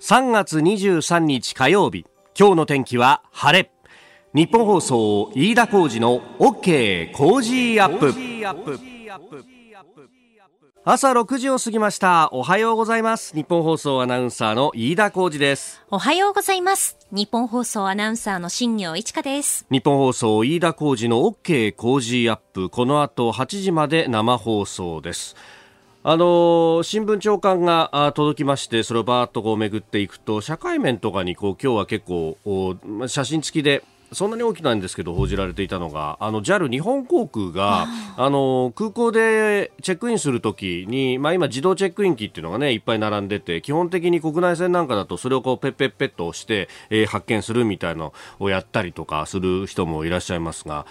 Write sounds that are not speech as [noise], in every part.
3月23日火曜日。今日の天気は晴れ。ニッポン放送飯田浩司の OK Cozy up。朝6時を過ぎました。おはようございます。ニッポン放送アナウンサーの飯田浩司です。おはようございます。ニッポン放送アナウンサーの新行市佳です。ニッポン放送飯田浩司の OK Cozy up。この後8時まで生放送ですあの新聞長官が届きましてそれをバーッとこう巡っていくと社会面とかにこう今日は結構写真付きでそんなに大きなんですけど報じられていたのがあの JAL 日本航空があの空港でチェックインするときに、まあ、今自動チェックイン機っていうのがねいっぱい並んでて基本的に国内線なんかだとそれをこうペッペッペッと押して、えー、発見するみたいなのをやったりとかする人もいらっしゃいますが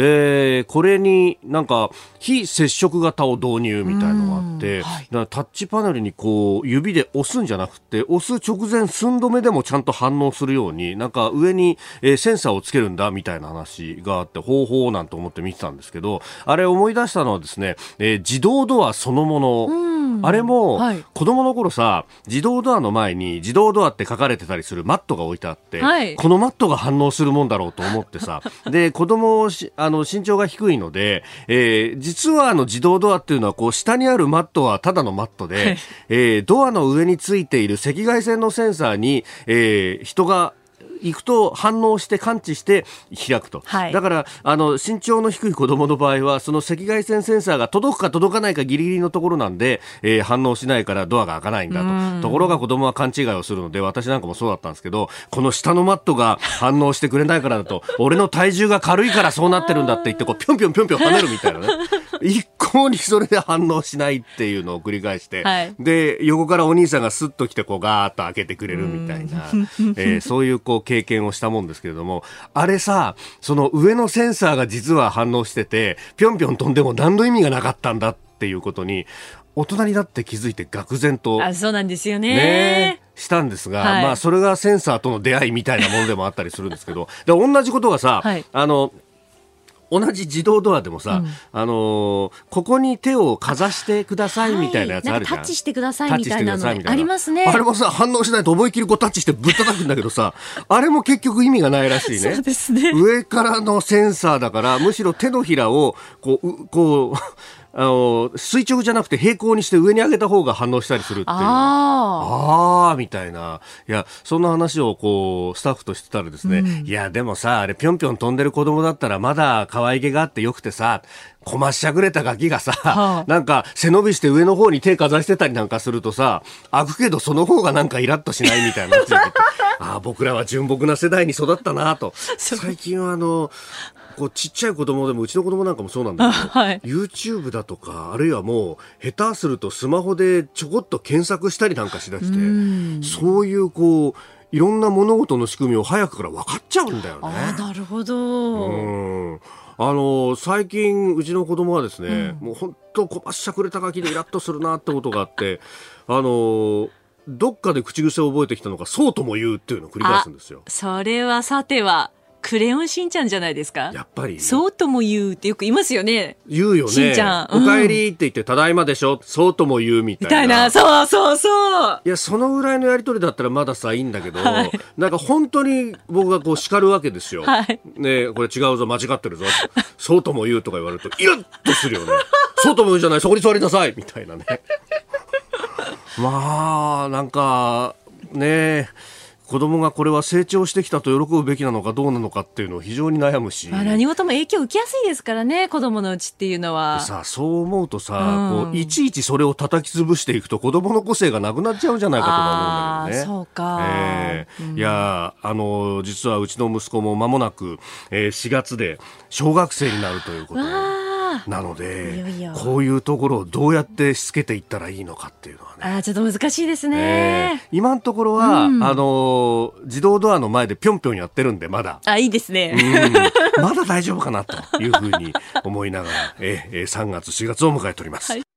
えー、これになんか非接触型を導入みたいのがあって、はい、タッチパネルにこう指で押すんじゃなくて押す直前寸止めでもちゃんと反応するようになんか上に、えー、センサーをつけるんだみたいな話があって方法なんて思って見てたんですけどあれ思い出したのはですね、えー、自動ドアそのものあれも、はい、子供の頃さ自動ドアの前に自動ドアって書かれてたりするマットが置いてあって、はい、このマットが反応するもんだろうと思ってさ。[laughs] で子供あの、身長が低いので、えー、実はあの自動ドアっていうのは、こう、下にあるマットはただのマットで、はい、えー、ドアの上についている赤外線のセンサーに、えー、人が行くと反応して感知して開くと、はい、だからあの身長の低い子供の場合はその赤外線センサーが届くか届かないかギリギリのところなんで、えー、反応しないからドアが開かないんだと。ところが子供は勘違いをするので私なんかもそうだったんですけどこの下のマットが反応してくれないからだと俺の体重が軽いからそうなってるんだって言ってこうぴょんぴょんぴょんぴょん跳ねるみたいなね一向にそれで反応しないっていうのを繰り返して、はい、で横からお兄さんがスッと来てこうガーッと開けてくれるみたいな、[laughs] えー、そういうこう経験をしたもんですけれども、あれさ、その上のセンサーが実は反応してて、ぴょんぴょん飛んでも何の意味がなかったんだっていうことに、大人になって気づいて愕然と。あ、そうなんですよね。ねしたんですが、はい、まあそれがセンサーとの出会いみたいなものでもあったりするんですけど、で同じことがさ、はい、あの、同じ自動ドアでもさ、うん、あのー、ここに手をかざしてくださいみたいなやつあるじゃん。タッチしてくださいみたいなのありますね。あれもさ、反応しないと思い切りこうタッチしてぶったたくんだけどさ、[laughs] あれも結局意味がないらしいね。ね。上からのセンサーだから、むしろ手のひらを、こう、こう、あの垂直じゃなくて平行にして上に上げた方が反応したりするっていう。ああみたいな。いやそんな話をこうスタッフとしてたらですね、うん、いやでもさあれぴょんぴょん飛んでる子供だったらまだ可愛げがあってよくてさこましゃくれたガキがさ、はあ、なんか背伸びして上の方に手かざしてたりなんかするとさ開くけどその方がなんかイラッとしないみたいなああ僕らは純朴な世代に育ったなと。[laughs] 最近はあのこうちっちゃい子供でもうちの子供なんかもそうなんだけど、はい、YouTube だとかあるいはもう下手するとスマホでちょこっと検索したりなんかしだしてそういうこういろんな物事の仕組みを早くから分かっちゃうんだよね。あなるほど。うんあの最近うちの子供はですね、うん、もう本当こばっしゃくれたガキでイラッとするなってことがあって [laughs] あのどっかで口癖を覚えてきたのがそうとも言うっていうのを繰り返すんですよ。それはさてはクレヨンしんちゃんじゃないですか？やっぱり。そうとも言うってよく言いますよね。言うよね。しんちゃん。うん、お帰りって言って、ただいまでしょ？そうとも言うみたいな。みたいな、そうそうそう。いや、そのぐらいのやりとりだったらまださ、いいんだけど、はい、なんか本当に僕がこう叱るわけですよ。はい。ねこれ違うぞ、間違ってるぞ。そうとも言うとか言われると、イラッとするよね。そうとも言うじゃない、そこに座りなさいみたいなね。まあ、なんか、ねえ。子供がこれは成長してきたと喜ぶべきなのかどうなのかっていうのを非常に悩むし、まあ、何事も影響を受けやすいですからね子供のうちっていうのは。さそう思うとさ、うん、こういちいちそれを叩き潰していくと子供の個性がなくなっちゃうんじゃないかと思うんだけどね。そうか、えーうん、いやあの実はうちの息子も間もなく、えー、4月で小学生になるということで。なのでこういうところをどうやってしつけていったらいいのかっていうのはね。あちょっと難しいですね、えー、今のところは、うん、あの自動ドアの前でぴょんぴょんやってるんでまだ。あいいですね、うん、まだ大丈夫かなというふうに思いながらえー、3月4月を迎えております、はい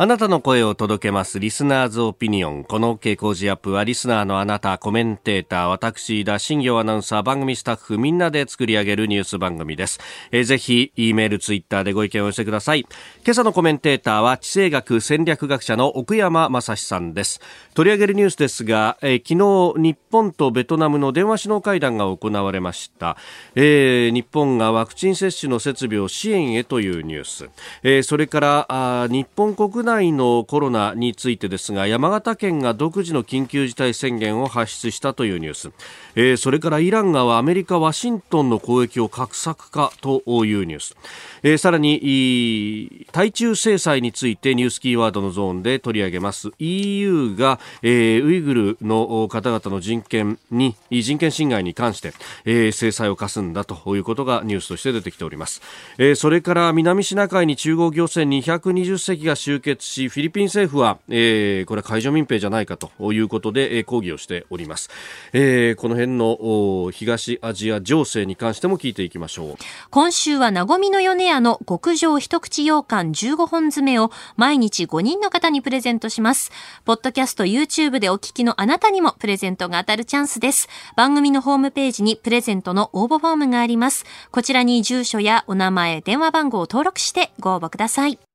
あなたの声を届けますリスナーズオピニオン。この OK 工事アップはリスナーのあなた、コメンテーター、私、田新行アナウンサー、番組スタッフみんなで作り上げるニュース番組です。えー、ぜひ、E メール、ツイッターでご意見を寄せてください。今朝のコメンテーターは地政学戦略学者の奥山正史さんです。取り上げるニュースですが、えー、昨日、日本とベトナムの電話首脳会談が行われました。えー、日本がワクチン接種の設備を支援へというニュース。えー、それから、あ日本国内内のコロナについてですが山形県が独自の緊急事態宣言を発出したというニュース、えー、それからイランがアメリカ・ワシントンの攻撃を画策かというニュース、えー、さらに対中制裁についてニュースキーワードのゾーンで取り上げます。EU が、えー、ウイグルの方々の人権に人権侵害に関して、えー、制裁を科すんだということがニュースとして出てきております、えー、それから南シナ海に中国漁船220隻が集結しフィリピン政府は、えー、これは解除民兵じゃないかということで、えー、抗議をしております、えー、この辺の東アジア情勢に関しても聞いていきましょう。今週はなごみの米屋の極上一口羊羹15本詰めを毎日5人の方にプレゼントします。ポッドキャスト YouTube でお聞きのあなたにもプレゼントが当たるチャンスです。番組のホームページにプレゼントの応募フォームがあります。こちらに住所やお名前電話番号を登録してご応募ください。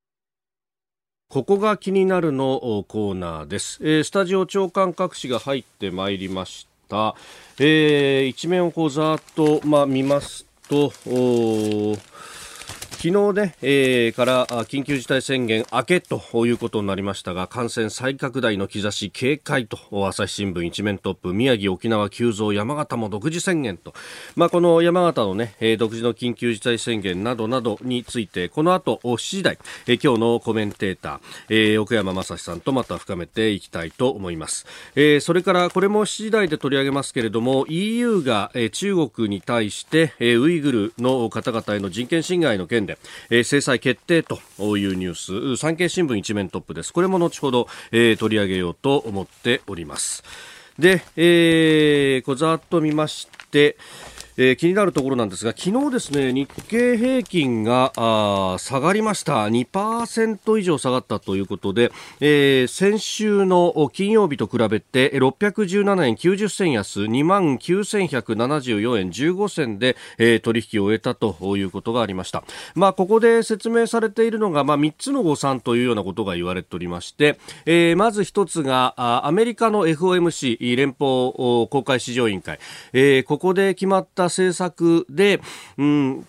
ここが気になるのコーナーです、えー、スタジオ長官各紙が入ってまいりました、えー、一面をこうざっと、まあ、見ますと昨日ね、えー、から緊急事態宣言明けということになりましたが感染再拡大の兆し警戒と朝日新聞一面トップ宮城沖縄急増山形も独自宣言と、まあ、この山形のね、え、独自の緊急事態宣言などなどについてこの後7時台、えー、今日のコメンテーター、えー、奥山正史さんとまた深めていきたいと思います、えー、それからこれも7時台で取り上げますけれども EU が、えー、中国に対して、えー、ウイグルの方々への人権侵害の件でえー、制裁決定というニュース。産経新聞一面トップです。これも後ほど、えー、取り上げようと思っております。で、えー、こざっと見ましてえー、気になるところなんですが昨日ですね日経平均があ下がりました。2%以上下がったということで、えー、先週の金曜日と比べて617円90銭安2万9174円15銭で、えー、取引を終えたということがありました。まあここで説明されているのがまあ3つの誤算というようなことが言われておりまして、えー、まず一つがアメリカの FOMC 連邦公開市場委員会、えー、ここで決まった政策で、うん、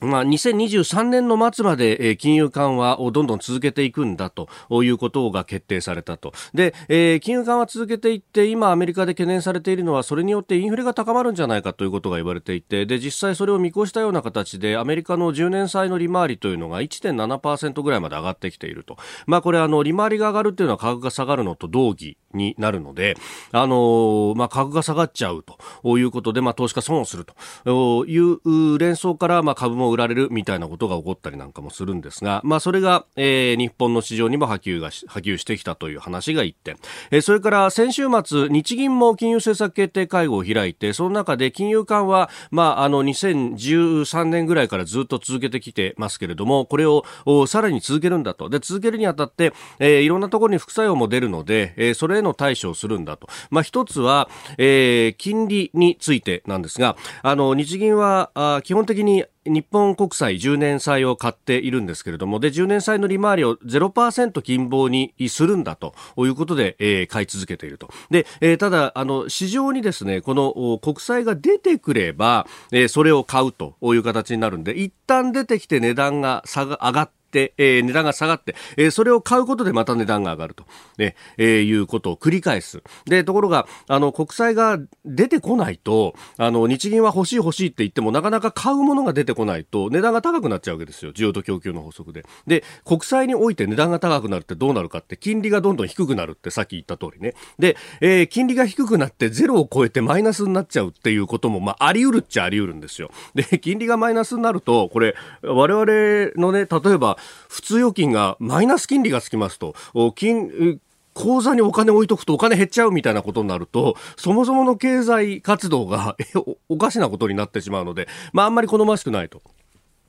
まあ、2023年の末まで、金融緩和をどんどん続けていくんだということが決定されたと。で、えー、金融緩和続けていって、今アメリカで懸念されているのは、それによってインフレが高まるんじゃないかということが言われていて、で、実際それを見越したような形で、アメリカの10年債の利回りというのが1.7%ぐらいまで上がってきていると。まあ、これあの、利回りが上がるというのは価格が下がるのと同義になるので、あのー、まあ、価格が下がっちゃうということで、まあ、投資家損をするという連想から、まあ、株も売られるみたいなことが起こったりなんかもするんですが、まあ、それが、えー、日本の市場にも波及が波及してきたという話が一点、えー、それから先週末日銀も金融政策決定会合を開いてその中で金融緩和、まあ、あの2013年ぐらいからずっと続けてきてますけれどもこれをさらに続けるんだと。で続けるにあたって、えー、いろんなところに副作用も出るので、えー、それへの対処をするんだと、まあ、一つは、えー、金利についてなんですがあの日銀はあ基本的に日本国債10年債を買っているんですけれども、で、10年債の利回りを0%金棒にするんだということで、えー、買い続けていると。で、えー、ただ、あの、市場にですね、この国債が出てくれば、えー、それを買うという形になるんで、一旦出てきて値段が下が上がって、えー、値段が下がって、えー、それを買うことでまた値段が上がると、ねえー、いうことを繰り返す。で、ところが、あの、国債が出てこないと、あの、日銀は欲しい欲しいって言っても、なかなか買うものが出てこないと、値段が高くなっちゃうわけですよ。需要と供給の法則で。で、国債において値段が高くなるってどうなるかって、金利がどんどん低くなるってさっき言った通りね。で、えー、金利が低くなってゼロを超えてマイナスになっちゃうっていうことも、まあ、あり得るっちゃあり得るんですよ。で、金利がマイナスになると、これ、我々のね、例えば、普通預金がマイナス金利がつきますと、金、口座にお金置いとくとお金減っちゃうみたいなことになると、そもそもの経済活動が [laughs] おかしなことになってしまうので、まああんまり好ましくないと。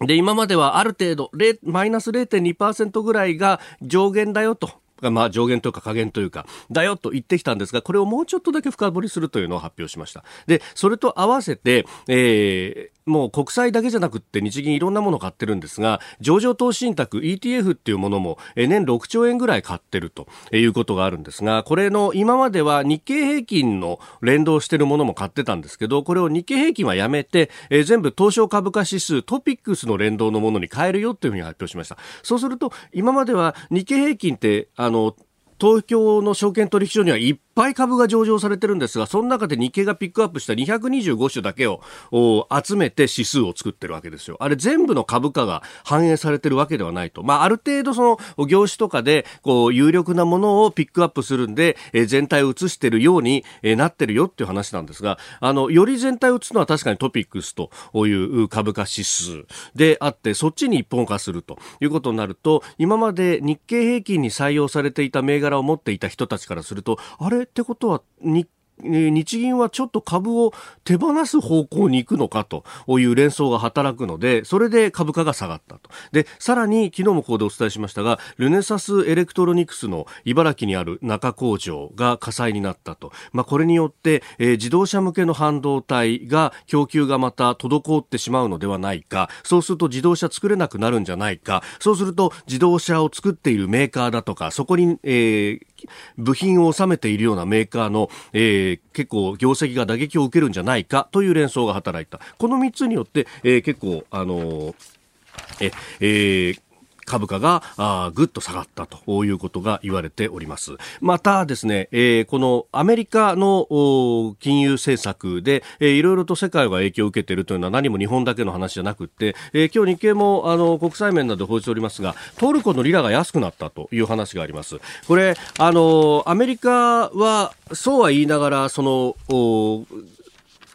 で、今まではある程度、マイナス0.2%ぐらいが上限だよと。まあ、上限というか下限というか、だよと言ってきたんですが、これをもうちょっとだけ深掘りするというのを発表しました。で、それと合わせて、えー、もう国債だけじゃなくって日銀いろんなもの買ってるんですが、上場投資信託 ETF っていうものも年6兆円ぐらい買ってるということがあるんですが、これの今までは日経平均の連動してるものも買ってたんですけど、これを日経平均はやめて、えー、全部東証株価指数トピックスの連動のものに変えるよっていうふうに発表しました。そうすると、今までは日経平均って、あの、東京の証券取引所にはいっぱい株が上場されてるんですが、その中で日経がピックアップした225種だけを集めて指数を作ってるわけですよ。あれ全部の株価が反映されてるわけではないと。まあ、ある程度その業種とかで、こう、有力なものをピックアップするんで、え全体を映してるように、えなってるよっていう話なんですが、あの、より全体を映すのは確かにトピックスという株価指数であって、そっちに一本化するということになると、今まで日経平均に採用されていた銘柄を持っていた人たちからすると、あれ？ってことは日日銀はちょっと株を手放す方向に行くのかという連想が働くので、それで株価が下がったと。で、さらに昨日もここでお伝えしましたが、ルネサスエレクトロニクスの茨城にある中工場が火災になったと。まあ、これによって、えー、自動車向けの半導体が供給がまた滞ってしまうのではないか。そうすると自動車作れなくなるんじゃないか。そうすると自動車を作っているメーカーだとか、そこに、えー、部品を収めているようなメーカーの、えー、結構業績が打撃を受けるんじゃないかという連想が働いた。この3つによって、えー、結構、あのー、え、えー、株価があぐっと下がったということが言われております。またですね、えー、このアメリカの金融政策で、えー、いろいろと世界が影響を受けているというのは何も日本だけの話じゃなくて、えー、今日日経もあの国際面などで報じておりますが、トルコのリラが安くなったという話があります。これ、あの、アメリカはそうは言いながら、その、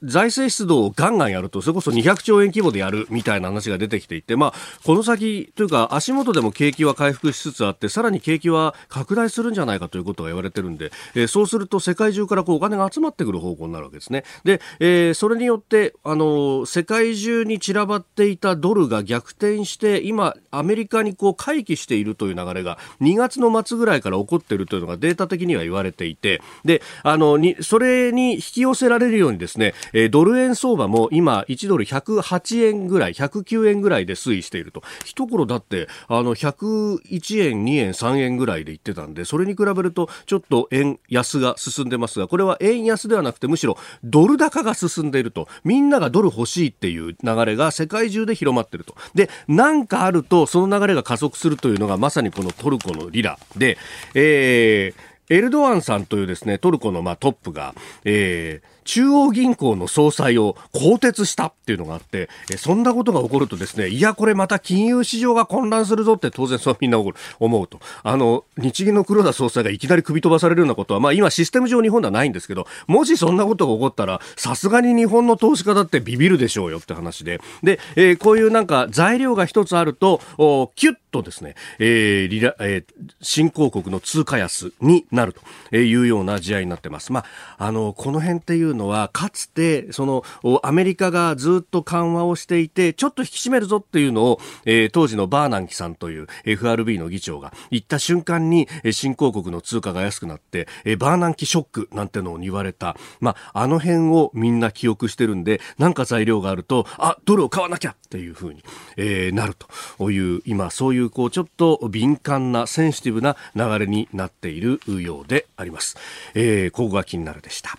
財政出動をガンガンやると、それこそ200兆円規模でやるみたいな話が出てきていて、まあ、この先というか足元でも景気は回復しつつあって、さらに景気は拡大するんじゃないかということが言われてるんで、えー、そうすると世界中からこうお金が集まってくる方向になるわけですね。で、えー、それによって、あの、世界中に散らばっていたドルが逆転して、今、アメリカにこう回帰しているという流れが2月の末ぐらいから起こっているというのがデータ的には言われていて、で、あの、に、それに引き寄せられるようにですね、えー、ドル円相場も今1ドル108円ぐらい、109円ぐらいで推移していると。一頃だって、あの、101円、2円、3円ぐらいで言ってたんで、それに比べるとちょっと円安が進んでますが、これは円安ではなくてむしろドル高が進んでいると。みんながドル欲しいっていう流れが世界中で広まってると。で、なんかあるとその流れが加速するというのがまさにこのトルコのリラで、えー、エルドアンさんというですね、トルコのまあトップが、えー、中央銀行の総裁を更迭したっていうのがあって、えそんなことが起こるとですね、いや、これまた金融市場が混乱するぞって当然そうみんな思うと。あの、日銀の黒田総裁がいきなり首飛ばされるようなことは、まあ今システム上日本ではないんですけど、もしそんなことが起こったら、さすがに日本の投資家だってビビるでしょうよって話で。で、えー、こういうなんか材料が一つあると、おキュッとですね、えーリラえー、新興国の通貨安になるというような試合になってます。まあ、あの、この辺っていうのは、かつて、その、アメリカがずっと緩和をしていて、ちょっと引き締めるぞっていうのを、えー、当時のバーナンキさんという FRB の議長が言った瞬間に、新興国の通貨が安くなって、えー、バーナンキショックなんてのを言われた。まあ、あの辺をみんな記憶してるんで、なんか材料があると、あ、ドルを買わなきゃっていうふうに、えー、なるという、今、そういう、こう、ちょっと敏感な、センシティブな流れになっているようであります。えー、ここが気になるでした。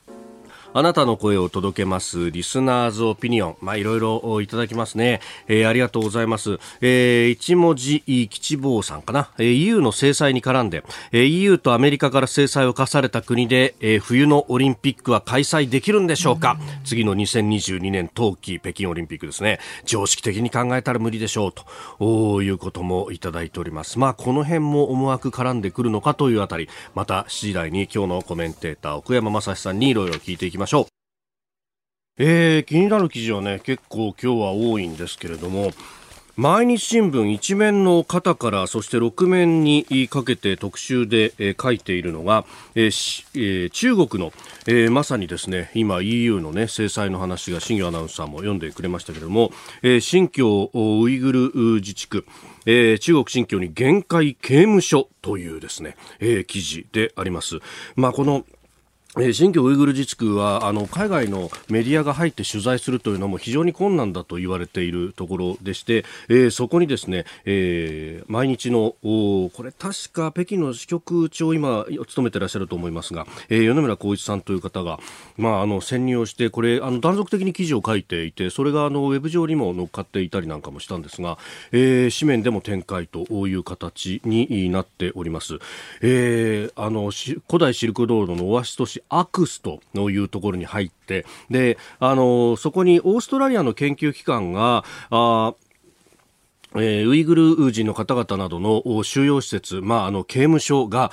あなたの声を届けますリスナーズオピニオン。まあ、いろいろいただきますね。えー、ありがとうございます。えー、一文字吉坊さんかな。えー、EU の制裁に絡んで、えー、EU とアメリカから制裁を課された国で、えー、冬のオリンピックは開催できるんでしょうか、うん、次の2022年冬季北京オリンピックですね。常識的に考えたら無理でしょうということもいただいております。まあ、この辺も思惑絡んでくるのかというあたり、また7時台に今日のコメンテーター奥山正史さんにいろいろ聞いていきます。ましょう。えー、気になる記事はね、結構今日は多いんですけれども、毎日新聞一面の肩からそして6面にかけて特集で、えー、書いているのが、えーえー、中国の、えー、まさにですね今 EU の、ね、制裁の話が新業アナウンサーも読んでくれましたけれども、えー、新疆ウイグル自治区えー、中国新疆に限界刑務所というですね、えー、記事であります。まあ、このえ新疆ウイグル自治区はあの海外のメディアが入って取材するというのも非常に困難だと言われているところでして、えー、そこにですね、えー、毎日のおこれ確か北京の支局長今務めていらっしゃると思いますが、えー、米村光一さんという方が、まあ、あの潜入をしてこれあの断続的に記事を書いていてそれがあのウェブ上にも載っかっていたりなんかもしたんですが、えー、紙面でも展開という形になっております。えー、あの古代シルクロードのオアシス都市アクスというところに入ってであのそこにオーストラリアの研究機関があえー、ウイグル人の方々などの収容施設、まあ、あの刑務所が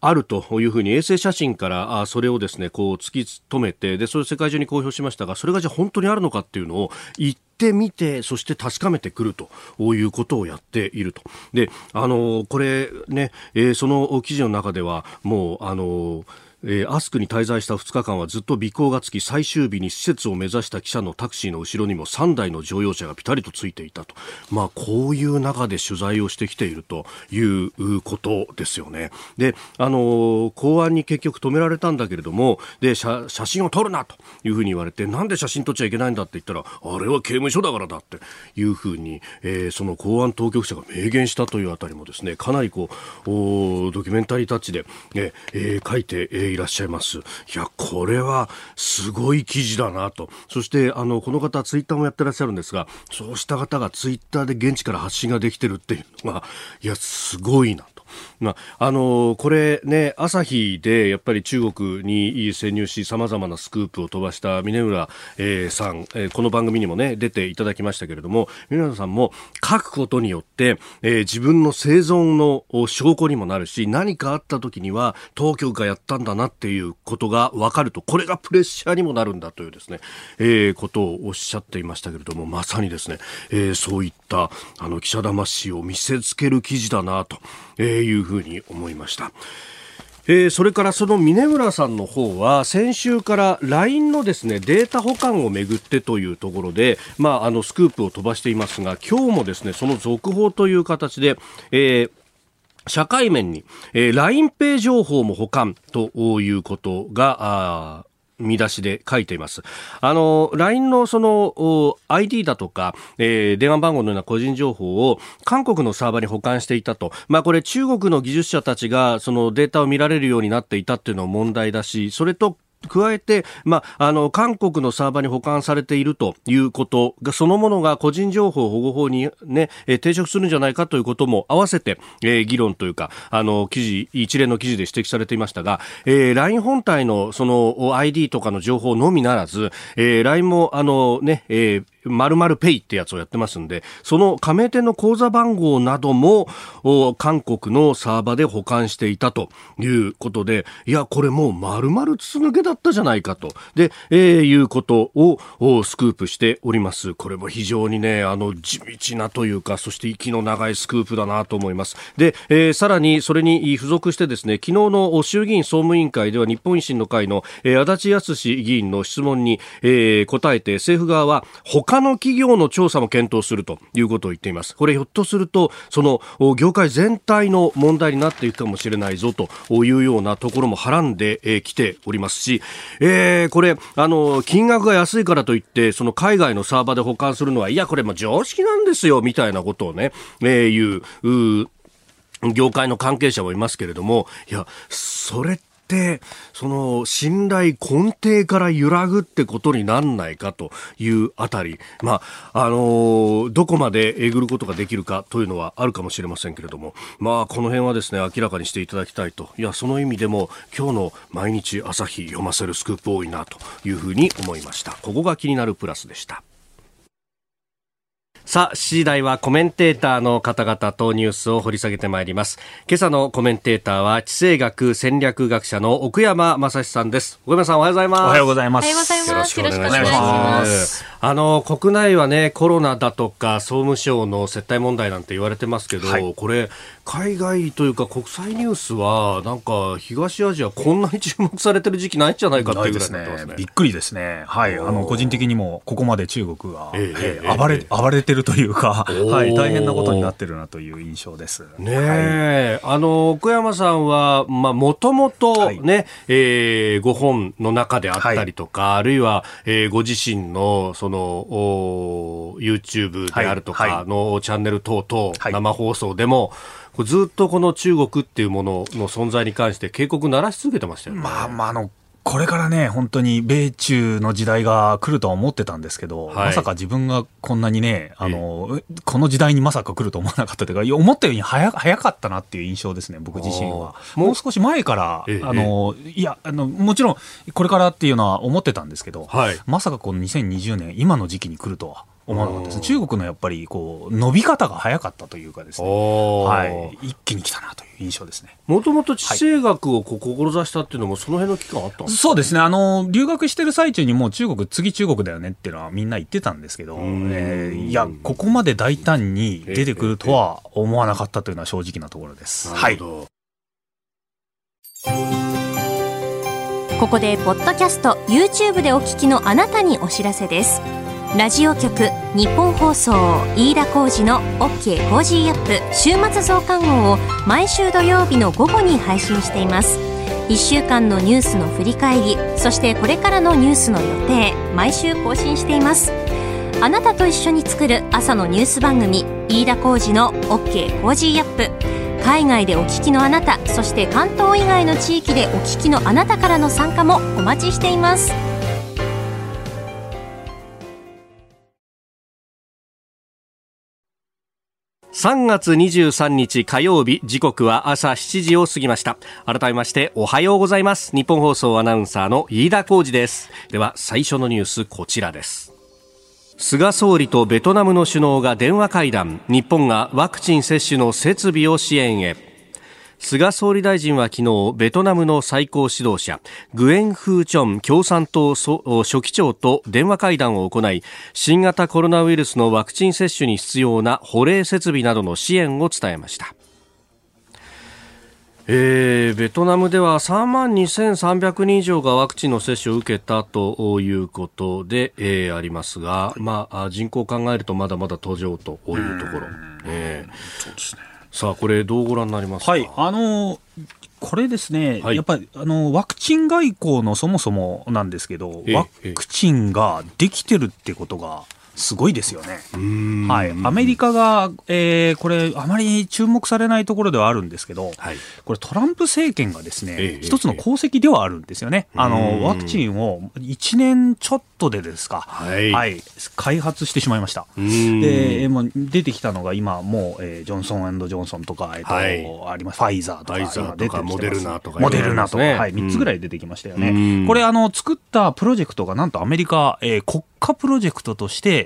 あるというふうに衛星写真からそれをですねこう突き止めてでそれを世界中に公表しましたがそれがじゃ本当にあるのかっていうのを言ってみてそして確かめてくるということをやっていると。であのこれね、え、その記事の中ではもうあのえー、アスクに滞在した2日間はずっと尾行がつき最終日に施設を目指した記者のタクシーの後ろにも3台の乗用車がピタリとついていたと、まあ、こういう中で取材をしてきているということですよね。であの公安に結局止められたんだけれどもで写真を撮るなというふうに言われてなんで写真撮っちゃいけないんだって言ったらあれは刑務所だからだっていうふうに、えー、その公安当局者が明言したというあたりもですねかなりこうドキュメンタリータッチで、ねえー、書いて、えーいらっしゃいます。いや、これはすごい記事だなと。そして、あの、この方、ツイッターもやってらっしゃるんですが、そうした方がツイッターで現地から発信ができてるっていうのが、いや、すごいな。まあ、あのこれね、朝日でやっぱり中国に潜入し、さまざまなスクープを飛ばした峰村、えー、さん、えー、この番組にもね、出ていただきましたけれども、峰村さんも書くことによって、え、自分の生存の証拠にもなるし、何かあった時には、当局がやったんだなっていうことが分かると、これがプレッシャーにもなるんだというですね、え、ことをおっしゃっていましたけれども、まさにですね、え、そういったたあの記者魂を見せつける記事だなと。え、いうふうに思いました。えー、それからその峰村さんの方は先週から LINE のですねデータ保管をめぐってというところで、まあ、あのスクープを飛ばしていますが今日もですねその続報という形で、えー社会面に、えー、LINEPay 情報も保管ということが、見出しで書いています。あの、LINE のその ID だとか、えー、電話番号のような個人情報を韓国のサーバーに保管していたと。まあこれ中国の技術者たちがそのデータを見られるようになっていたっていうのも問題だし、それと加えて、まあ、あの、韓国のサーバーに保管されているということが、そのものが個人情報保護法にね、え、抵触するんじゃないかということも合わせて、えー、議論というか、あの、記事、一連の記事で指摘されていましたが、えー、LINE 本体のその ID とかの情報のみならず、えー、LINE もあのね、えー、〇〇ペイってやつをやってますんで、その加盟店の口座番号なども、韓国のサーバーで保管していたということで、いや、これもう丸々筒抜けだったじゃないかと。で、えー、いうことをスクープしております。これも非常にね、あの、地道なというか、そして息の長いスクープだなと思います。で、えー、さらにそれに付属してですね、昨日の衆議院総務委員会では日本維新の会の、えー、足立康議員の質問に、えー、答えて、政府側は保他の企業の調査も検討するということを言っています。これひょっとすると、その業界全体の問題になっていくかもしれないぞというようなところもはらんできておりますし、えー、これ、あの、金額が安いからといって、その海外のサーバーで保管するのは、いや、これも常識なんですよ、みたいなことをね、えー、言う、業界の関係者もいますけれども、いや、それって、その信頼根底から揺らぐってことになんないかというあたり、まあ、あのどこまでえぐることができるかというのはあるかもしれませんけれども、まあ、この辺はですね、明らかにしていただきたいと。いや、その意味でも、今日の毎日朝日読ませるスクープ多いなというふうに思いました。ここが気になるプラスでした。さあ、7時台はコメンテーターの方々とニュースを掘り下げてまいります。今朝のコメンテーターは、地政学戦略学者の奥山正史さんです。奥山さんおはようございます。おはようございます。よろしくお願いします。あの国内はねコロナだとか総務省の接待問題なんて言われてますけど、はい、これ海外というか国際ニュースはなんか東アジアこんなに注目されてる時期ないんじゃないかっていうぐらいになってますね。びっくりですね。はい。あの個人的にもここまで中国が、えええ暴れ、暴れてるというか、はい、大変なことになってるなという印象です。ねえ、はい、あの奥山さんはまあもともとね、はい、えー、ご本の中であったりとか、はい、あるいは、えー、ご自身のそのお YouTube であるとかのチャンネル等々、生放送でも。ずっとこの中国っていうものの存在に関して警告鳴らし続けてましたよね。まあまあ、あの、これからね、本当に米中の時代が来るとは思ってたんですけど、はい、まさか自分がこんなにね、あの、この時代にまさか来ると思わなかったというか、思ったように早早かったなっていう印象ですね、僕自身は。もう少し前から、あの、いや、あの、もちろん、これからっていうのは思ってたんですけど、はい、まさかこの2020年、今の時期に来るとは。思わなかったです。中国のやっぱりこう伸び方が早かったというかですね、はい、一気に来たなという印象ですね。もともと地政学をこう志したっていうのも、その辺の期間あったんですか？そうですね。あの、留学してる最中にもう中国、次中国だよねっていうのはみんな言ってたんですけど、えー、いや、ここまで大胆に出てくるとは思わなかったというのは正直なところです。はい。ここでポッドキャスト YouTube でお聞きのあなたにお知らせですラジオ局日本放送飯田浩司の OK コージーアップ週末増刊号を毎週土曜日の午後に配信しています。1週間のニュースの振り返りそしてこれからのニュースの予定毎週更新しています。あなたと一緒に作る朝のニュース番組飯田浩司の OK コージーアップ。海外でお聞きのあなたそして関東以外の地域でお聞きのあなたからの参加もお待ちしています。3月23日火曜日時刻は朝7時を過ぎました。改めましておはようございます。日本放送アナウンサーの飯田浩司です。では最初のニュースこちらです。菅総理とベトナムの首脳が電話会談。日本がワクチン接種の設備を支援へ。菅総理大臣は昨日ベトナムの最高指導者グエン・フー・チョン共産党書記長と電話会談を行い新型コロナウイルスのワクチン接種に必要な保冷設備などの支援を伝えました。えー、ベトナムでは3万2300人以上がワクチンの接種を受けたということで、えー、ありますが、まあ、人口を考えるとまだまだ途上というところ。えー、そうですねさあ、これ、どうご覧になりますはい、あのこれですね、はい、やっぱりあのワクチン外交のそもそもなんですけど、ワクチンができてるってことが、すごいですよね。はい、アメリカが、えー、これ、あまり注目されないところではあるんですけど、はい、これ、トランプ政権がですね、え一つの功績ではあるんですよね。あのワクチンを1年ちょっとでですか、はい、はい、開発してしまいました。で、もう出てきたのが今、もう、えー、ジョンソンジョンソンとか、えーと、はい、あります、ファイザーとか、今出てきてモデルナとか、モデルナとか、はい、3つぐらい出てきましたよね。これあの、作ったプロジェクトがなんとアメリカ、えー、国家プロジェクトとして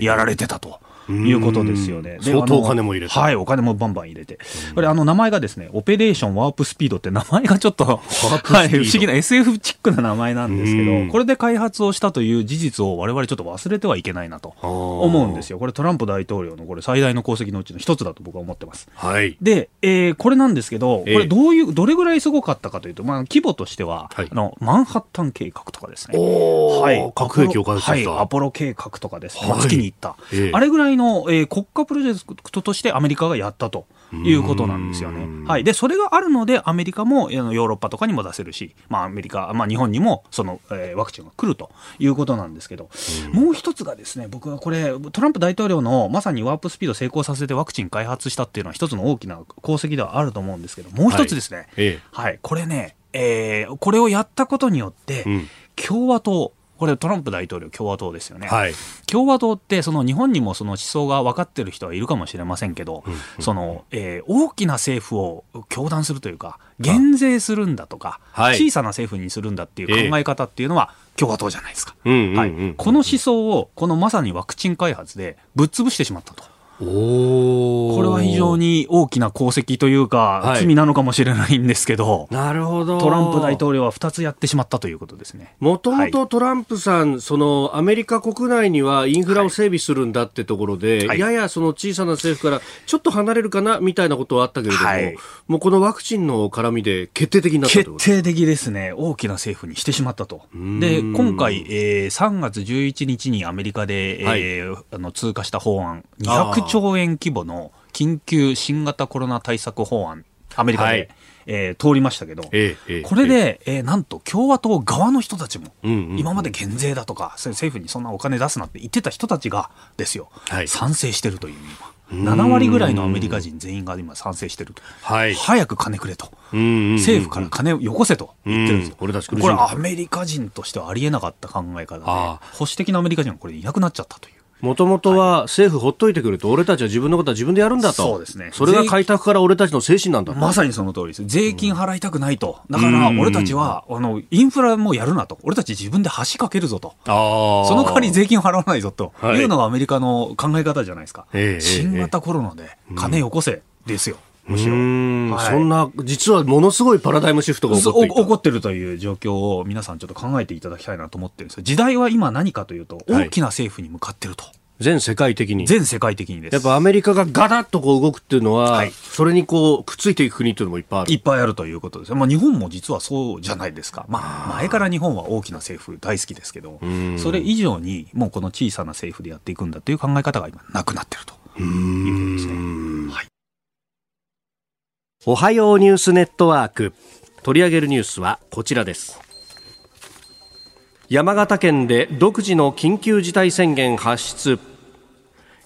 やられてたと。いうことですよね。相当お金も入れて。はい、お金もバンバン入れて。これ、あの、名前がですね、オペレーションワープスピードって名前がちょっと、はい、不思議な SF チックな名前なんですけど、これで開発をしたという事実を我々ちょっと忘れてはいけないなと思うんですよ。これトランプ大統領のこれ最大の功績のうちの一つだと僕は思ってます。はい。で、えー、これなんですけど、これどういう、どれぐらいすごかったかというと、まあ、規模としては、はい、あの、マンハッタン計画とかですね。はい。核兵器を開発した。はい、アポロ計画とかですね。まあ、月に行った。えー、あれぐらいの、えー、国家プロジェクトとしてアメリカがやったと。いうことなんですよね。はい。で、それがあるので、アメリカも、ヨーロッパとかにも出せるし、まあ、アメリカ、まあ、日本にも、その、えー、ワクチンが来るということなんですけど、もう一つがですね、僕はこれ、トランプ大統領のまさにワープスピード成功させてワクチン開発したっていうのは一つの大きな功績ではあると思うんですけど、もう一つですね、はい、はい、これね、えー、これをやったことによって、うん、共和党、これトランプ大統領共和党ですよね、はい、共和党ってその日本にもその思想が分かってる人はいるかもしれませんけど、うんうん、そのえー、大きな政府を強弾するというか減税するんだとか、はい、小さな政府にするんだっていう考え方っていうのは、共和党じゃないですか、はい、この思想をこのまさにワクチン開発でぶっ潰してしまったと。これは非常に大きな功績というか、はい、罪なのかもしれないんですけど、なるほど。トランプ大統領は2つやってしまったということですね。もともとトランプさん、はい、そのアメリカ国内にはインフラを整備するんだってところで、はい、ややその小さな政府からちょっと離れるかなみたいなことはあったけれども、もうこのワクチンの絡みで決定的になった決定的ですね、大きな政府にしてしまったと。で今回、えー、3月11日にアメリカで、えー、あの通過した法案、200兆円規模の緊急新型コロナ対策法案、アメリカで、はい、えー、通りましたけど、えー、これで、えー、なんと共和党側の人たちも、うんうん。うん、今まで減税だとか、政府にそんなお金出すなって言ってた人たちがですよ、はい、賛成してるという、今。7割ぐらいのアメリカ人全員が今賛成してると、はい、早く金くれと、政府から金をよこせと言ってるんですよ、これアメリカ人としてはありえなかった考え方で、保守的なアメリカ人がこれいなくなっちゃったという。もともとは政府ほっといてくると、俺たちは自分のことは自分でやるんだと。そうですね。それが開拓から俺たちの精神なんだまさにその通りです。税金払いたくないと。だから、俺たちは、あの、インフラもやるなと。俺たち自分で橋かけるぞと。その代わり税金払わないぞと。いうのがアメリカの考え方じゃないですか。新型コロナで金よこせですよ。むしろ、はい、そんな、実はものすごいパラダイムシフトが起こってるという状況を皆さんちょっと考えていただきたいなと思ってるんです時代は今何かというと、大きな政府に向かってると。全世界的に。全世界的にです。やっぱアメリカがガタッとこう動くっていうのは、はい、それにこうくっついていく国っていうのもいっぱいある。いっぱいあるということです。まあ日本も実はそうじゃないですか。まあ前から日本は大きな政府大好きですけど、それ以上にもうこの小さな政府でやっていくんだという考え方が今なくなってるということですね。はい。おはようニュースネットワーク。取り上げるニュースはこちらです。山形県で独自の緊急事態宣言発出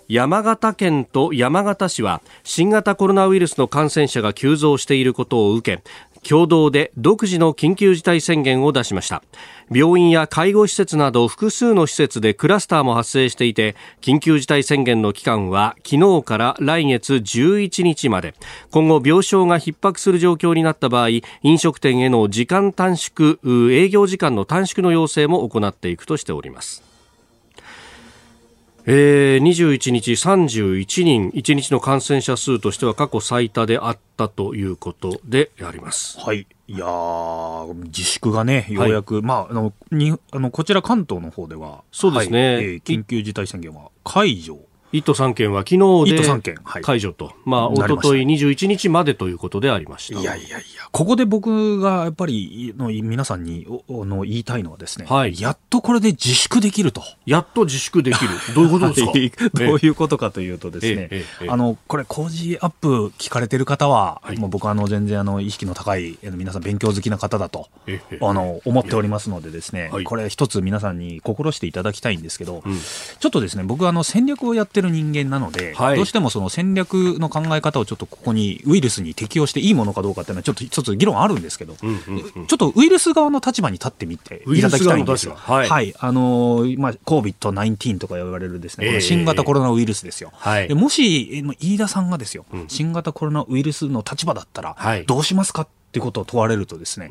山形県と山形市は新型コロナウイルスの感染者が急増していることを受け共同で独自の緊急事態宣言を出しました。病院や介護施設など複数の施設でクラスターも発生していて緊急事態宣言の期間は昨日から来月11日まで。今後病床が逼迫する状況になった場合飲食店への時間短縮営業時間の短縮の要請も行っていくとしております。えー、21日31人、1日の感染者数としては過去最多であったということであります。はい。いや自粛がね、ようやく、はい、まあ、あの、に、あの、こちら関東の方では、そうですね、はい、えー、緊急事態宣言は解除1都3県は昨日で解除と、はい、まあ、おととい21日までということでありました。いやいやいや、ここで僕がやっぱりの皆さんにの言いたいのはですね、はい、やっとこれで自粛できると。やっと自粛できる。どういうことですか、[laughs] どういうことかというとですね、えええ、あの、これ工事アップ聞かれてる方は、はい、もう僕はあの全然あの意識の高い皆さん勉強好きな方だと、あの思っておりますのでですね、これ一つ皆さんに心していただきたいんですけど、うん、ちょっとですね、僕はあの戦略をやってる人間なので、はい、どうしてもその戦略の考え方をちょっとここにウイルスに適用していいものかどうかっていうのはちょっと一つ議論あるんですけど、うんうんうん、ちょっとウイルス側の立場に立ってみていただきたいんですよ。はい、はい、あのー、まあ COVID-19 とか言われるですね、えー、新型コロナウイルスですよ。はい、もし飯田さんがですよ、うん、新型コロナウイルスの立場だったらどうしますかってってことを問われるとですね、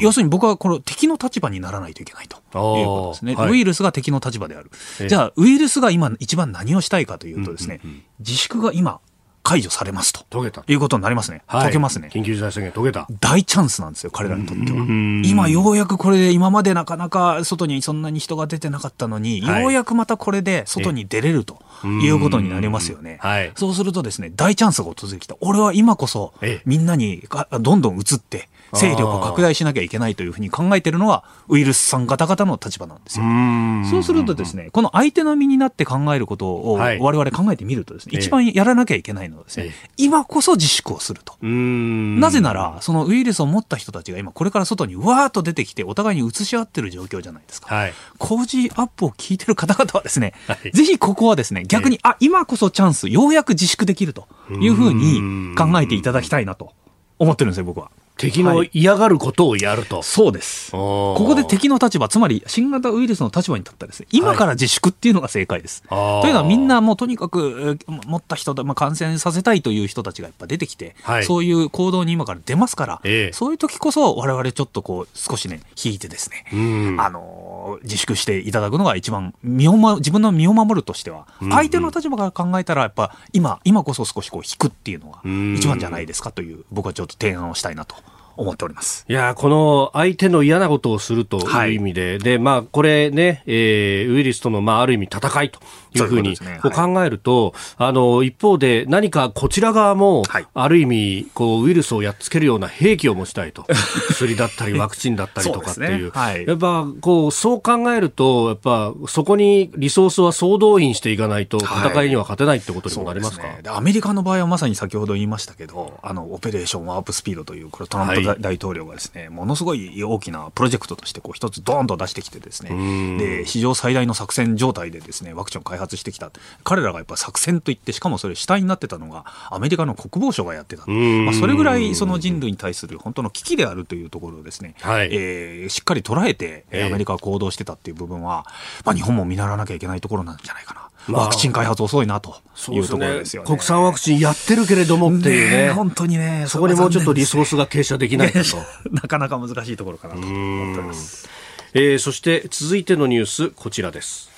要するに僕はこの敵の立場にならないといけないということですね。はい、ウイルスが敵の立場である。じゃあ、ウイルスが今一番何をしたいかというとですね、うんうんうん、自粛が今解除されますと。解けた。いうことになりますね。はい、解けますね。緊急事態宣言解けた。大チャンスなんですよ、彼らにとっては。今ようやくこれで、今までなかなか外にそんなに人が出てなかったのに、はい、ようやくまたこれで外に出れるということになりますよね。はい、そうするとですね、大チャンスが訪れてきた。俺は今こそ、みんなにどんどん移って、勢力を拡大しなきゃいけないというふうに考えているのはウイルスさん方々の立場なんですよ。そうするとですね、この相手の身になって考えることを我々考えてみるとですね、はい、一番やらなきゃいけないのはですね、ええ、今こそ自粛をすると。なぜなら、そのウイルスを持った人たちが今これから外にわーっと出てきてお互いに移し合ってる状況じゃないですか。はい、工事アップを聞いてる方々はですね、はい、ぜひここはですね、逆に、え、あ、今こそチャンス、ようやく自粛できるというふうに考えていただきたいなと思ってるんですよ、僕は。敵の嫌がることをやると。はい、そうです。ここで敵の立場、つまり新型ウイルスの立場に立ったですね、今から自粛っていうのが正解です。はい、というのはみんなもうとにかく持った人、まあ、感染させたいという人たちがやっぱ出てきて、はい、そういう行動に今から出ますから、ええ、そういう時こそ我々ちょっとこう少しね、引いてですね、あのの自粛していただくのが一番身を、ま、自分の身を守るとしては、相手の立場から考えたら、やっぱ今、今こそ少しこう引くっていうのが一番じゃないですかという、僕はちょっと提案をしたいなと思っております。いやこの相手の嫌なことをするという意味で、はい、でまあ、これね、えー、ウイルスとの、まあ、ある意味戦いというふうに考えると、あの一方で何かこちら側も、ある意味こうウイルスをやっつけるような兵器を持ちたいと。[laughs] 薬だったりワクチンだったりとかっていう。やっぱこうそう考えるとやっぱそこにリソースは総動員していかないと戦いには勝てないってことにもなりますか、アメリカの場合はまさに先ほど言いましたけどあのオペレーションワープスピードというこれトランプ大統領がですね、ものすごい大きなプロジェクトとしてこう一つドーンと出してきてですね。で史上最大の作戦状態でですねワクチンを開発してきた。彼らがやっぱ作戦といってしかもそれ主体になってたのがアメリカの国防省がやってた、まあ、それぐらいその人類に対する本当の危機であるというところをですね、はい、えー、しっかり捉えてアメリカは行動してたっていう部分は、まあ、日本も見習わなきゃいけないところなんじゃないかな。まあ、ワクチン開発遅いなというところですよね、ね、国産ワクチンやってるけれどもっていうね、ね本当にね、そこにもうちょっとリソースが傾斜できないかと。[laughs] なかなか難しいところかなと思っております。えー、そして続いてのニュース、こちらです。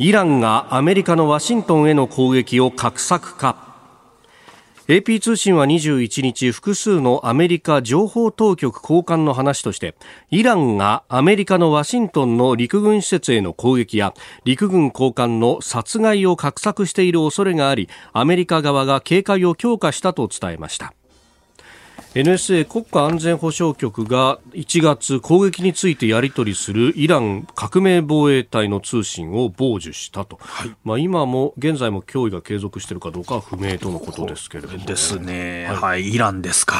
イランがアメリカのワシントンへの攻撃を画策か。AP 通信は21日複数のアメリカ情報当局高官の話としてイランがアメリカのワシントンの陸軍施設への攻撃や陸軍高官の殺害を画策している恐れがありアメリカ側が警戒を強化したと伝えました。NSA 国家安全保障局が1月攻撃についてやり取りするイラン革命防衛隊の通信を傍受したと、はい、まあ、今も現在も脅威が継続しているかどうかは不明とのことですけれども、ね、ですね、はい、はい、イランですか、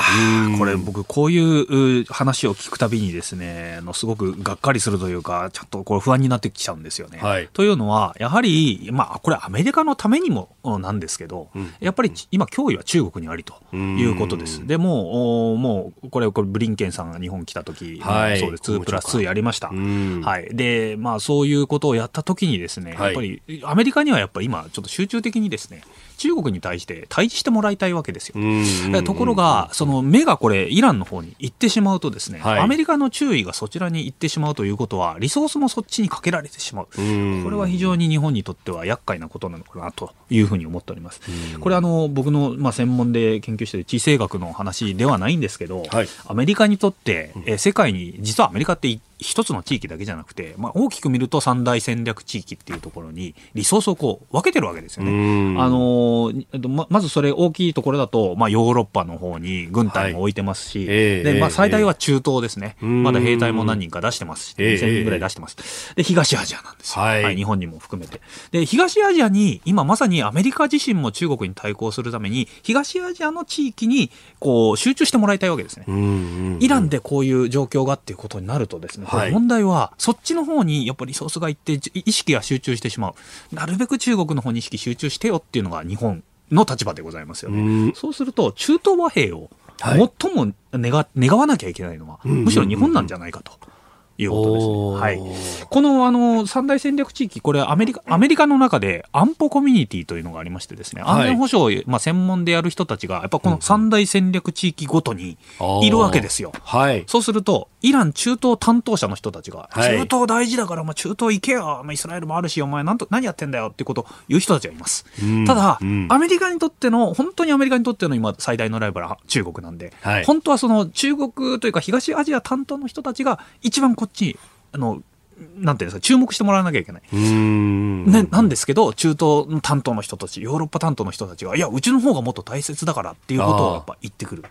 これ、僕、こういう話を聞くたびにですねのすごくがっかりするというか、ちょっとこれ、不安になってきちゃうんですよね。はい、というのは、やはり、まあ、これ、アメリカのためにもなんですけど、うん、やっぱり今、脅威は中国にありということです。でももうこれこれブリンケンさんが日本来た時、はい、そうです。2プラス2やりました、はい、でまあそういうことをやった時にですね、やっぱりアメリカにはやっぱ今ちょっと集中的にですね中国に対して対峙してもらいたいわけですよ。ところが、その目がこれ、イランの方に行ってしまうとですね、はい、アメリカの注意がそちらに行ってしまうということは、リソースもそっちにかけられてしまう。これは非常に日本にとっては厄介なことなのかなというふうに思っております。これあの、僕の、まあ、専門で研究している地政学の話ではないんですけど、はい、アメリカにとって、え世界に、実はアメリカって一つの地域だけじゃなくて、まあ、大きく見ると三大戦略地域っていうところにリソースをこう分けてるわけですよね。あのままずそれ大きいところだと、まあ、ヨーロッパの方に軍隊も置いてますし、はい、でまあ、最大は中東ですね、まだ兵隊も何人か出してますし、2000人ぐらい出してます。で東アジアなんですよ、はい、はい、日本にも含めて。で東アジアに今まさにアメリカ自身も中国に対抗するために東アジアの地域にこう集中してもらいたいわけですね。イランでこういう状況がっていうことになるとですねはい、問題はそっちの方にやっぱりリソースがいって意識が集中してしまうなるべく中国の方に意識集中してよっていうのが日本の立場でございますよね。そうすると中東和平を最も願,、願わなきゃいけないのは、むしろ日本なんじゃないかと。いうことですね。はい。この、あの、三大戦略地域、これアメリカ、アメリカの中で安保コミュニティというのがありましてですね、安全保障、はい、まあ、専門でやる人たちが、やっぱこの三大戦略地域ごとにいるわけですよ。はい。そうすると、イラン中東担当者の人たちが、中東大事だから、まあ、中東行けよ、まあ、イスラエルもあるし、お前なんと、何やってんだよっていうことを言う人たちがいます。ただ、うん、アメリカにとっての、本当にアメリカにとっての今最大のライバルは中国なんで、はい、本当はその中国というか東アジア担当の人たちが一番こっちにあのなんていうんですか、注目してもらわなきゃいけない。ね、なんですけど、中東の担当の人たち、ヨーロッパ担当の人たちが、いや、うちの方がもっと大切だからっていうことをやっぱ言ってくる。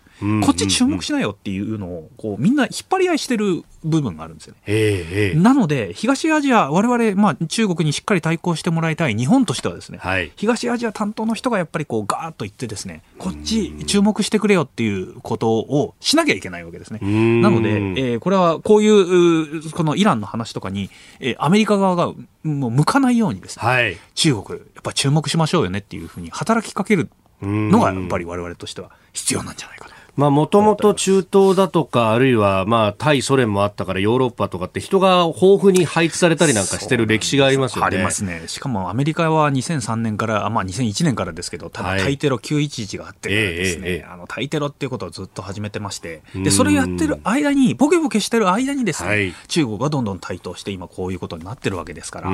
こっち注目しなよっていうのを、こう、みんな引っ張り合いしてる部分があるんですよね。なので、東アジア、我々、まあ、中国にしっかり対抗してもらいたい日本としてはですね、はい、東アジア担当の人がやっぱりこう、ガーッと言ってですね、こっち注目してくれよっていうことをしなきゃいけないわけですね。なので、えー、これはこういう、このイランの話とかに、えー、アメリカ側がもう向かないようにですね、はい、中国、やっぱ注目しましょうよねっていうふうに働きかけるのが、やっぱり我々としては必要なんじゃないかと。まあ、もともと中東だとか、あるいは、まあ、対ソ連もあったから、ヨーロッパとかって人が豊富に配置されたりなんかしてる歴史がありますよね。ありますね。しかもアメリカは2003年から、まあ2001年からですけど、ただタイテロ911があってからですね、はい、あの、タイテロっていうことをずっと始めてまして、で、それやってる間に、ボケボケしてる間にですね、はい、中国がどんどん台頭して今こういうことになってるわけですから、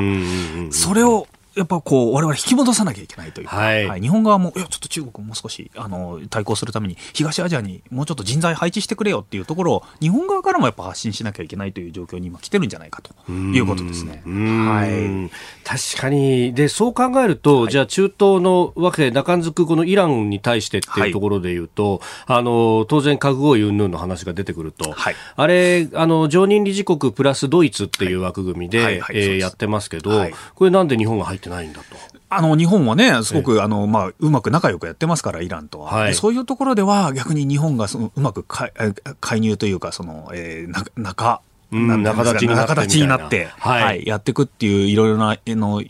それをやっぱこう、我々引き戻さなきゃいけないというか、はい、はい、日本側も、いや、ちょっと中国もう少し、あの、対抗するために、東アジアにもうちょっと人材配置してくれよっていうところを、日本側からもやっぱ発信しなきゃいけないという状況に今来てるんじゃないかということですね。はい。確かに、で、そう考えると、はい、じゃあ中東のわけ、中んづくこのイランに対してっていうところで言うと、はい、あの、当然核合意云々の話が出てくると、はい、あれ、あの、常任理事国プラスドイツっていう枠組みで、はい、えー、やってますけど、これなんで日本が入ってないんだと。あの日本はね、すごくあの、まあ、うまく仲良くやってますから、イランとは、はい、そういうところでは、逆に日本がそのうまく介入というか、そのえー、な中、仲立ちになって、になって、はい、はい、やっていくっていう、いろいろなの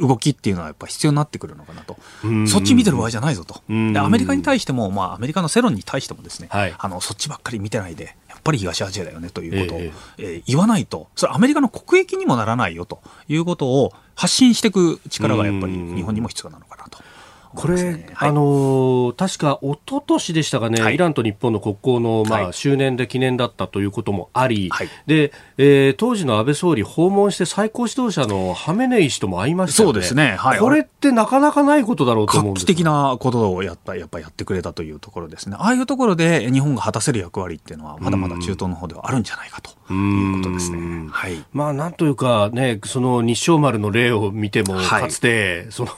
動きっていうのはやっぱ必要になってくるのかなと、そっち見てる場合じゃないぞと、でアメリカに対しても、まあ、アメリカの世論に対してもですね、はい、あのそっちばっかり見てないで、ぱり東アジアだよねということを、えー、えー、言わないと、それアメリカの国益にもならないよということを発信していく力がやっぱり日本にも必要なのかなと。これ、ね。はい、あの確か一昨年でしたかね、はい、イランと日本の国交の、まあ、はい、周年で記念だったということもあり、でえー、当時の安倍総理、訪問して最高指導者のハメネイ氏とも会いましたよね、そうですね、これってなかなかないことだろうと思うんです画期的なことをやったやっぱやってくれたというところですね、ああいうところで日本が果たせる役割っていうのは、まだまだ中東の方ではあるんじゃないかということですね。はい。まあ、なんというかね、その日照丸の例を見ても、かつて、その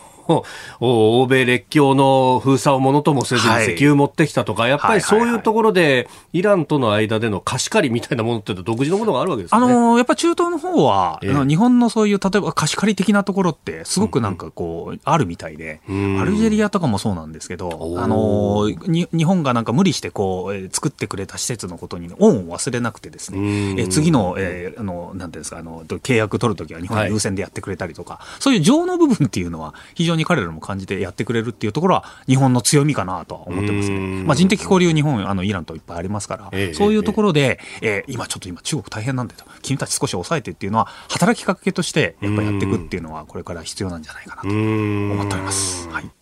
欧米列強の封鎖をものともせずに石油持ってきたとか、はい、やっぱりそういうところで、イランとの間での貸し借りみたいなものって独自のものがあるわけです、ね、あのやっぱり中東の方は、えー、日本のそういう例えば貸し借り的なところって、すごくなんかこう、あるみたいで、アルジェリアとかもそうなんですけど、あのに日本がなんか無理してこう作ってくれた施設のことに恩を忘れなくてですね、え次の、えー、あのなんていうんですかあの契約取るときは日本優先でやってくれたりとか、はい、そういう情の部分っていうのは非常に彼らも感じてやってくれるっていうところは日本の強みかなとは思ってますね。まあ、人的交流日本あのイランといっぱいありますから、えそういうところで、えー、今ちょっと今中国大変なんだと君たち少し抑えてっていうのは働きかけとしてやっぱりやっていくっていうのはこれから必要なんじゃないかなと思っております。はい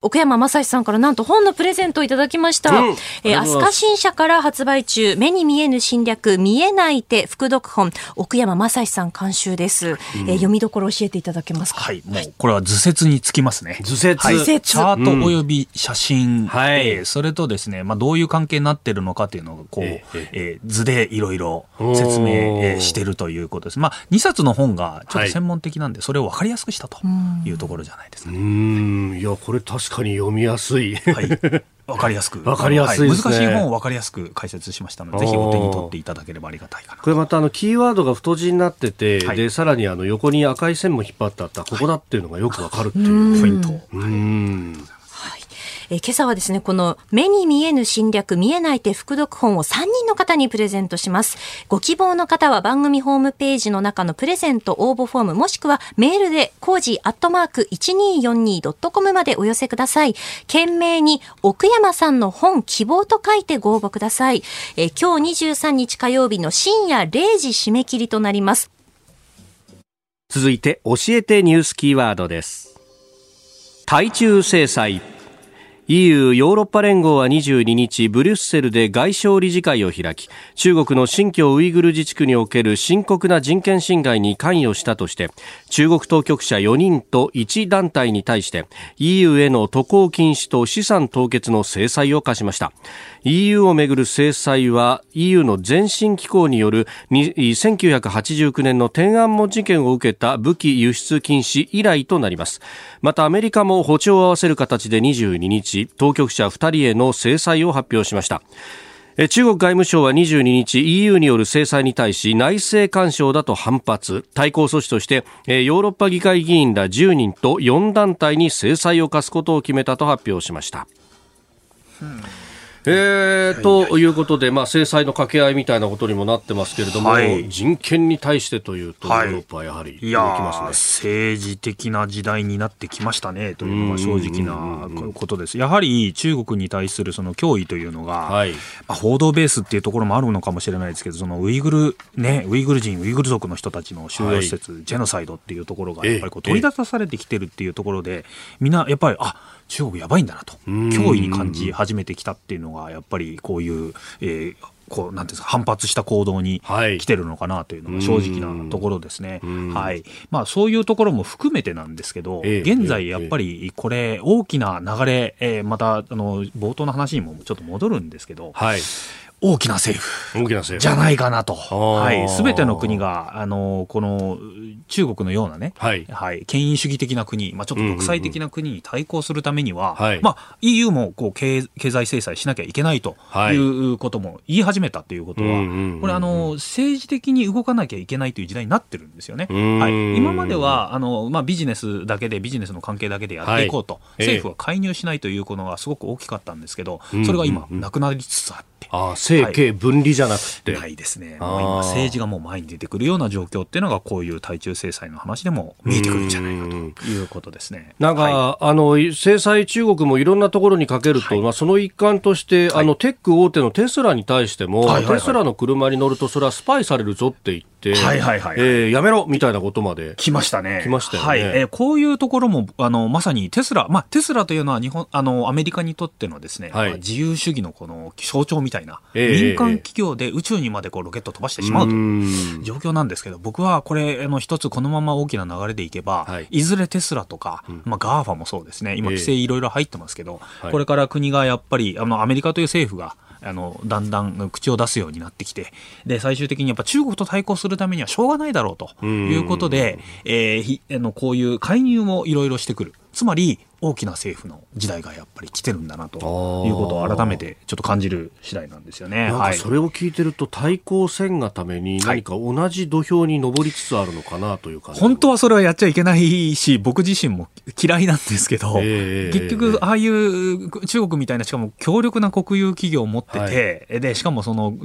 奥山正史さんからなんと本のプレゼントをいただきました。うん、えー、飛鳥新社から発売中、目に見えぬ侵略、見えない手、副読本、奥山正史さん監修です、うん、えー、読みどころ教えていただけますか？はい、もう、これは図説につきますね。図説、はい、チャートおよび写真、うん、はい、えー、それとですね、まあ、どういう関係になってるのかというのが、こう、えー、えー、図でいろいろ説明、えー、してるということです。まあ、2冊の本がちょっと専門的なんで、はい、それを分かりやすくしたというところじゃないですか、ね、うん、いや、これ確かに読みやすいい。はい。わかりやすく。わかりやすい、ねはい、難しい本をわかりやすく解説しましたので、ぜひお手に取っていただければありがたいかな。これまたあの、キーワードが太字になってて、はい、で、さらにあの、横に赤い線も引っ張ってあった、ここだっていうのがよくわかるっていうポイント。うん。えー、今朝はですね、この目に見えぬ侵略見えない手副読本を3人の方にプレゼントします。ご希望の方は番組ホームページの中のプレゼント応募フォームもしくはメールで cozy アットマーク 1242.com までお寄せください。件名に奥山さんの本希望と書いてご応募ください。えー、今日23日火曜日の深夜0時締め切りとなります。続いて教えてニュースキーワードです。対中制裁 EU= ヨーロッパ連合は22日ブリュッセルで外相理事会を開き中国の新疆ウイグル自治区における深刻な人権侵害に関与したとして中国当局者4人と1団体に対して EU への渡航禁止と資産凍結の制裁を課しました。EU をめぐる制裁は EU の前進機構による1989年の天安門事件を受けた武器輸出禁止以来となります。またアメリカも歩調を合わせる形で22日当局者2人への制裁を発表しました。中国外務省は22日 EU による制裁に対し内政干渉だと反発。対抗措置としてヨーロッパ議会議員ら10人と4団体に制裁を科すことを決めたと発表しました、えー、とい。うことで、まあ、制裁の掛け合いみたいなことにもなってますけれども、はい、人権に対してというと、ヨーロッパはやはり動きますね、政治的な時代になってきましたねというのが正直なことです。やはり中国に対するその脅威というのが、はい、まあ、報道ベースっていうところもあるのかもしれないですけど、そのウイグル、ね、ウイグル人、ウイグル族の人たちの収容施設、はい、ジェノサイドっていうところが、やっぱりこう取り沙汰されてきてるっていうところで、みんなやっぱり、あ中国やばいんだなと、脅威に感じ始めてきたっていうのが、やっぱりこういう、えー、こうなんですか反発した行動に来てるのかなというのが正直なところですね。はい。まあ、そういうところも含めてなんですけど、え現在やっぱりこれ大きな流れ、えー、またあの冒頭の話にもちょっと戻るんですけど、はい、大きな政府。じゃないかなと、はい、べての国があのこの中国のようなね、はい、はい、権威主義的な国、まあ、ちょっと独裁的な国に対抗するためには、うんうんうん、まあ、EU もこう経経済制裁しなきゃいけないということも言い始めたということは、これあの、政治的に動かなきゃいけないという時代になってるんですよね。はい、今まではあの、まあ、ビジネスだけで、ビジネスの関係だけでやってい。こうと、はい、政府は介入しないということがすごく大きかったんですけど、それが今、なくなりつつあって。あ政経分離じゃなくて、はい、ないですね、もう今、政治がもう前に出てくるような状況っていうのが、こういう対中制裁の話でも見えてくるんじゃないかということですね。なんか、はい、あの制裁、中国もいろんなところにかけると、はい、まあ、その一環として、あのテック大手のテスラに対しても、テスラの車に乗ると、それはスパイされるぞって言って、はいはいはいえー、やめろみたいなことまで。来ましたね。来ましたよね。はい。えー、こういうところもあのまさにテスラ、まあ、テスラというのは日本あのアメリカにとってのですね、はい、まあ、自由主義のこの象徴みたいな、えー、民間企業で宇宙にまでこうロケットを飛ばしてしまうという状況なんですけど、僕はこれあの一つこのまま大きな流れでいけば、はい、いずれテスラとか、まあ、 GAFA もそうですね、今規制いろいろ入ってますけど、えー、これから国がやっぱりあのアメリカという政府があのだんだん口を出すようになってきてで最終的にやっぱ中国と対抗するためにはしょうがないだろうということで、えー、あのこういう介入もいろいろしてくる。つまり大きな政府の時代がやっぱり来てるんだなということを改めてちょっと感じる次第なんですよね。それを聞いてると対抗戦がために何か同じ土俵に上りつつあるのかなという感じ、はい、本当はそれはやっちゃいけないし僕自身も嫌いなんですけど、えー、結局ああいう中国みたいなしかも強力な国有企業を持ってて、はい、でしかもその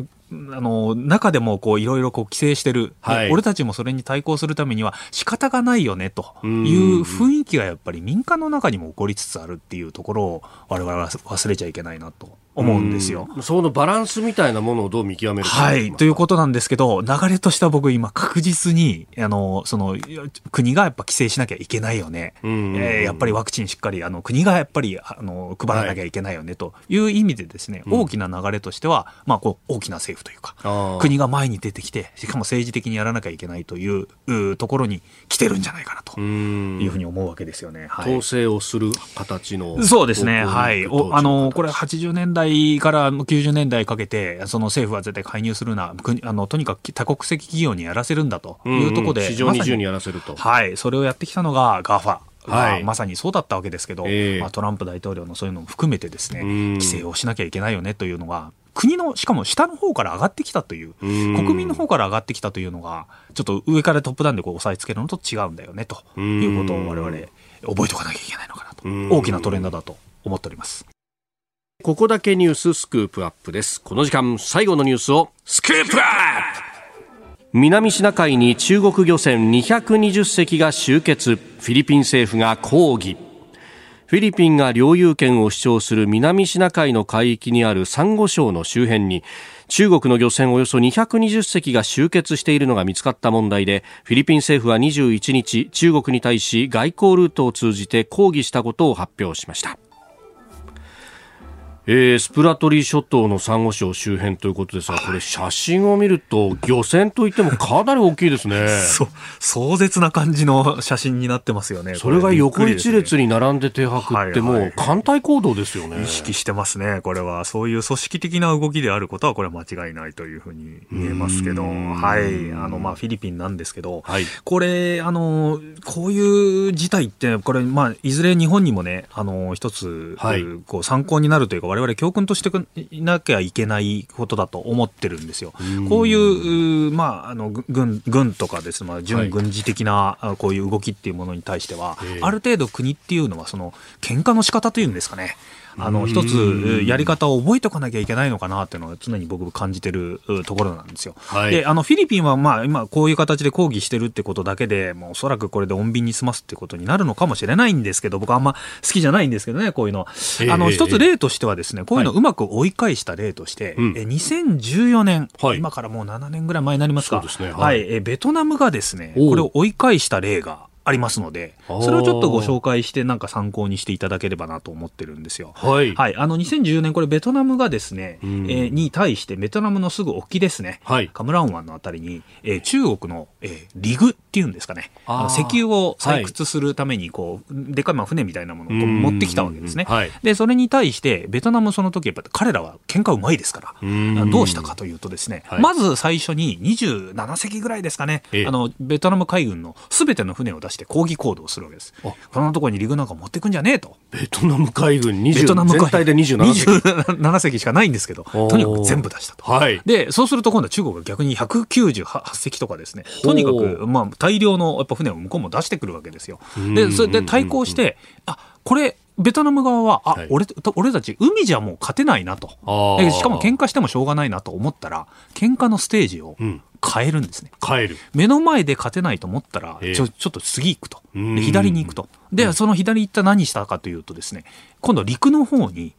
あの中でもこういろいろこう規制してる、はい、俺たちもそれに対抗するためには仕方がないよねという雰囲気がやっぱり民間の中にも起こりつつあるっていうところを我々は忘れちゃいけないなと思うんですよ。そのバランスみたいなものをどう見極めるか。はい、ということなんですけど、流れとしては僕今確実に、あの、その、国がやっぱ規制しなきゃいけないよね。えー、やっぱりワクチンしっかり、あの、国がやっぱり、あの、配らなきゃいけないよね、という意味でですね、はい、大きな流れとしては、まあ、こう、大きな政府というか、国が前に出てきて、しかも政治的にやらなきゃいけないといううところに来てるんじゃないかなというふうに思うわけですよね。はい、統制をする形の。そうですね。はい。おあの、これ80年代代から90年代かけて、その政府は絶対介入するな、あのとにかく多国籍企業にやらせるんだというところで、うんうん、市場に自由にやらせると、はい、それをやってきたのが GAFA。はい、まさにそうだったわけですけど、えー、まあ、トランプ大統領のそういうのも含めてですね、規制をしなきゃいけないよねというのが、国の、しかも下の方から上がってきたという、国民の方から上がってきたというのが、ちょっと上からトップダウンでこう押さえつけるのと違うんだよねということを我々覚えておかなきゃいけないのか大きなトレンドだと思っております。ここだけニューススクープアップです。この時間最後のニュースをスクープアップ。南シナ海に中国漁船220隻が集結。フィリピン政府が抗議。フィリピンが領有権を主張する南シナ海の海域にあるサンゴ礁の周辺に中国の漁船およそ220隻が集結しているのが見つかった問題でフィリピン政府は21日中国に対し外交ルートを通じて抗議したことを発表しました。えー、スプラトリー諸島のサンゴ礁周辺ということですが、これ写真を見ると漁船といってもかなり大きいですね。[laughs] そ壮絶な感じの写真になってますよね。それが横一列に並んで停泊ってもう艦隊行動ですよね、意識してますね。これは。そういう組織的な動きであることはこれは間違いないというふうに見えますけど、はい、あのまあフィリピンなんですけど、はい、これあのこういう事態ってこれまあいずれ日本にもねあの一つ、はい、こう参考になるというか我々教訓としていなきゃいけないことだと思ってるんですよ。うこういう、まあ、あの軍軍とかです、まあ、準軍事的な、はい、こういう動きっていうものに対しては、ある程度国っていうのはその喧嘩の仕方というんですかねあの一つやり方を覚えておかなきゃいけないのかなっていうのは常に僕感じてるところなんですよ。はい、であのフィリピンはまあ今こういう形で抗議してるってことだけでもうおそらくこれで穏便に済ますってことになるのかもしれないんですけど僕はあんま好きじゃないんですけどねこういうの。あの一つ例としてはですねこういうのうまく追い返した例として、はい、2014年、はい、今からもう7年ぐらい前になりますか、ね、はい、はい、ベトナムがですねこれを追い返した例がありますので、それをちょっとご紹介して、なんか参考にしていただければなと思ってるんですよ。はい。はい。あの、2014年、これ、ベトナムがですね、えー、に対して、ベトナムのすぐ沖ですね、はい、カムラン湾のあたりに、えー、中国の、えー、リグっていうんですかね、あの石油を採掘するために、こう、はい、でかいまあ船みたいなものを持ってきたわけですね。はい、で、それに対して、ベトナムその時、やっぱ彼らは喧嘩うまいですから、どうしたかというとですね、はい、まず最初に27隻ぐらいですかね、あの、ベトナム海軍のすべての船を出して抗議行動するわけです。こんなところにリグなんか持ってくんじゃねえと。ベトナム海軍20ベトナム全体で27隻 ,27 隻しかないんですけど、とにかく全部出したと。はい、で、そうすると今度は中国が逆に198隻とかですね、とにかく、まあ、大量のやっぱ船を向こうも出してくるわけですよ。で、それで対抗して、あ、これ、ベトナム側は、あ、はい、俺、俺たち海じゃもう勝てないなと。しかも喧嘩してもしょうがないなと思ったら、喧嘩のステージを変えるんですね。変える。目の前で勝てないと思ったら、ちょ、ちょっと次行くと。で左に行くと。で、その左行った何したかというとですね、今度陸の方に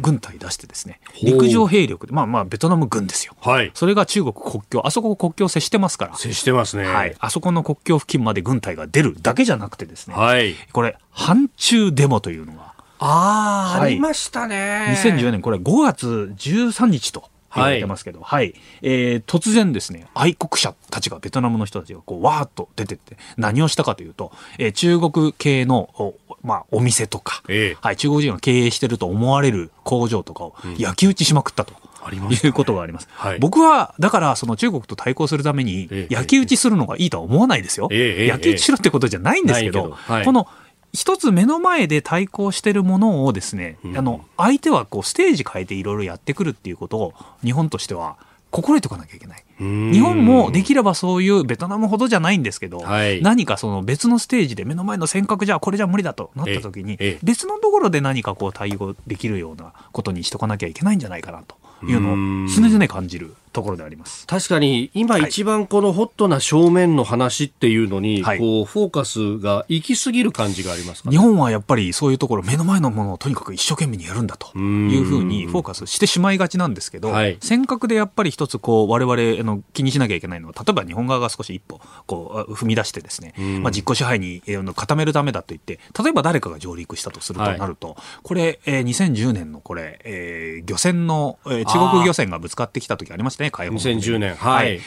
軍隊出してですね、陸上兵力で、まあまあベトナム軍ですよ。はい。それが中国国境、あそこ国境接してますから。接してますね。はい。あそこの国境付近まで軍隊が出るだけじゃなくてですね、はい。これ、反中デモというのが、ああ、はい、ありましたね。2014年、これ5月13日と。言われてますけど、はい、はい、えー、突然ですね、愛国者たちが、ベトナムの人たちがこう、わーっと出てって、何をしたかというと、えー、中国系の、おまあ、お店とか、えー、はい、中国人が経営してると思われる工場とかを焼き討ちしまくったと。うん、いうことがあります。はい、僕は、だから、その中国と対抗するために、焼き討ちするのがいいとは思わないですよ。焼き討ちしろってことじゃないんですけど、はい、この、一つ目の前で対抗してるものをですね、うん、あの相手はこうステージ変えていろいろやってくるっていうことを日本としては心得ておかなきゃいけない。日本もできればそういうベトナムほどじゃないんですけど、はい、何かその別のステージで目の前の尖閣じゃこれじゃ無理だとなった時に別のところで何かこう対応できるようなことにしとかなきゃいけないんじゃないかなというのを常々感じるところであります。確かに今一番このホットな正面の話っていうのに、はい、こうフォーカスが行き過ぎる感じがありますか、ね、日本はやっぱりそういうところ目の前のものをとにかく一生懸命にやるんだというふうにフォーカスしてしまいがちなんですけど、はい、尖閣でやっぱり一つこう我々の気にしなきゃいけないのは例えば日本側が少し一歩こう踏み出してですね、まあ、実効支配に固めるためだと言って例えば誰かが上陸したとするとなると、はい、これ、えー、2010年のこれ、えー、漁船の、えー、中国漁船がぶつかってきた時ありましたね海保2010年。はい、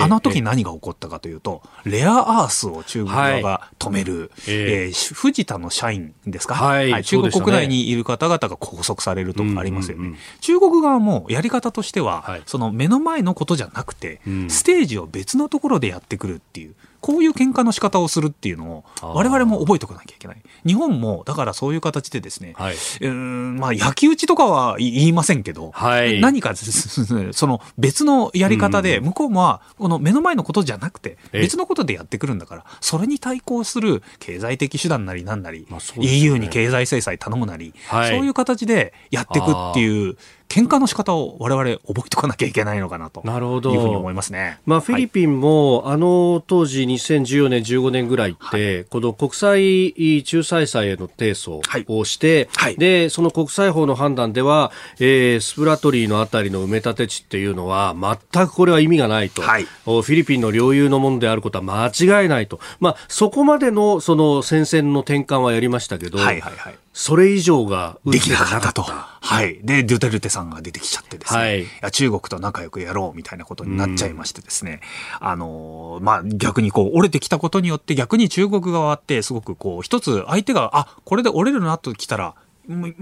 ああの時何が起こったかというと、レアアースを中国側が止める、はい、えー、藤田の社員ですか、はい、はい、中国国内にいる方々が拘束されるとかありますよね。中国側もやり方としては、はい、その目の前のことじゃなくて、うん、ステージを別のところでやってくるっていう。こういう喧嘩の仕方をするっていうのを我々も覚えておかなきゃいけない。日本もだからそういう形でですね、はい、うんまあ焼き討ちとかは言いませんけど、はい、何か [laughs] その別のやり方で向こうはこの目の前のことじゃなくて別のことでやってくるんだからそれに対抗する経済的手段なりなんなり、まあね、EU に経済制裁頼むなり、はい、そういう形でやっていくっていう喧嘩の仕方を我々覚えておかなきゃいけないのかなとなるほど。いうふうに思いますね。まあ、フィリピンも、はい、あの当時2014年、15年ぐらいって、はい、この国際仲裁裁への提訴をして、はい、で、その国際法の判断では、えー、スプラトリーのあたりの埋め立て地っていうのは、全くこれは意味がないと、フィリピンの領有のものであることは間違いないと、まあ、そこまでのその戦線の転換はやりましたけど、はいはいはいそれ以上ができなかったと。はい。で、デュテルテさんが出てきちゃってですね。はい。や中国と仲良くやろうみたいなことになっちゃいましてですね。あのー、まあ、逆にこう、折れてきたことによって逆に中国側ってすごくこう、一つ相手が、あ、これで折れるなと来たら、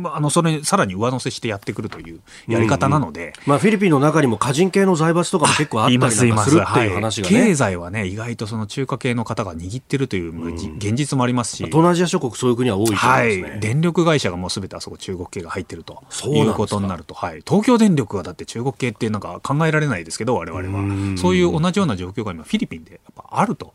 あのそれさらに上乗せしてやってくるというやり方なので、うんうん、まあ、フィリピンの中にも個人系の財閥とかも結構あったりかするっていう話が、ね、経済はね意外とその中華系の方が握ってるという現実もありますし、東南アジア諸国そういう国は多いと思いますね、はい、電力会社がもうすべてあそこ中国系が入ってるということになると。はい、東京電力はだって中国系ってなんか考えられないですけど我々は。そういう同じような状況が今フィリピンでやっぱあるという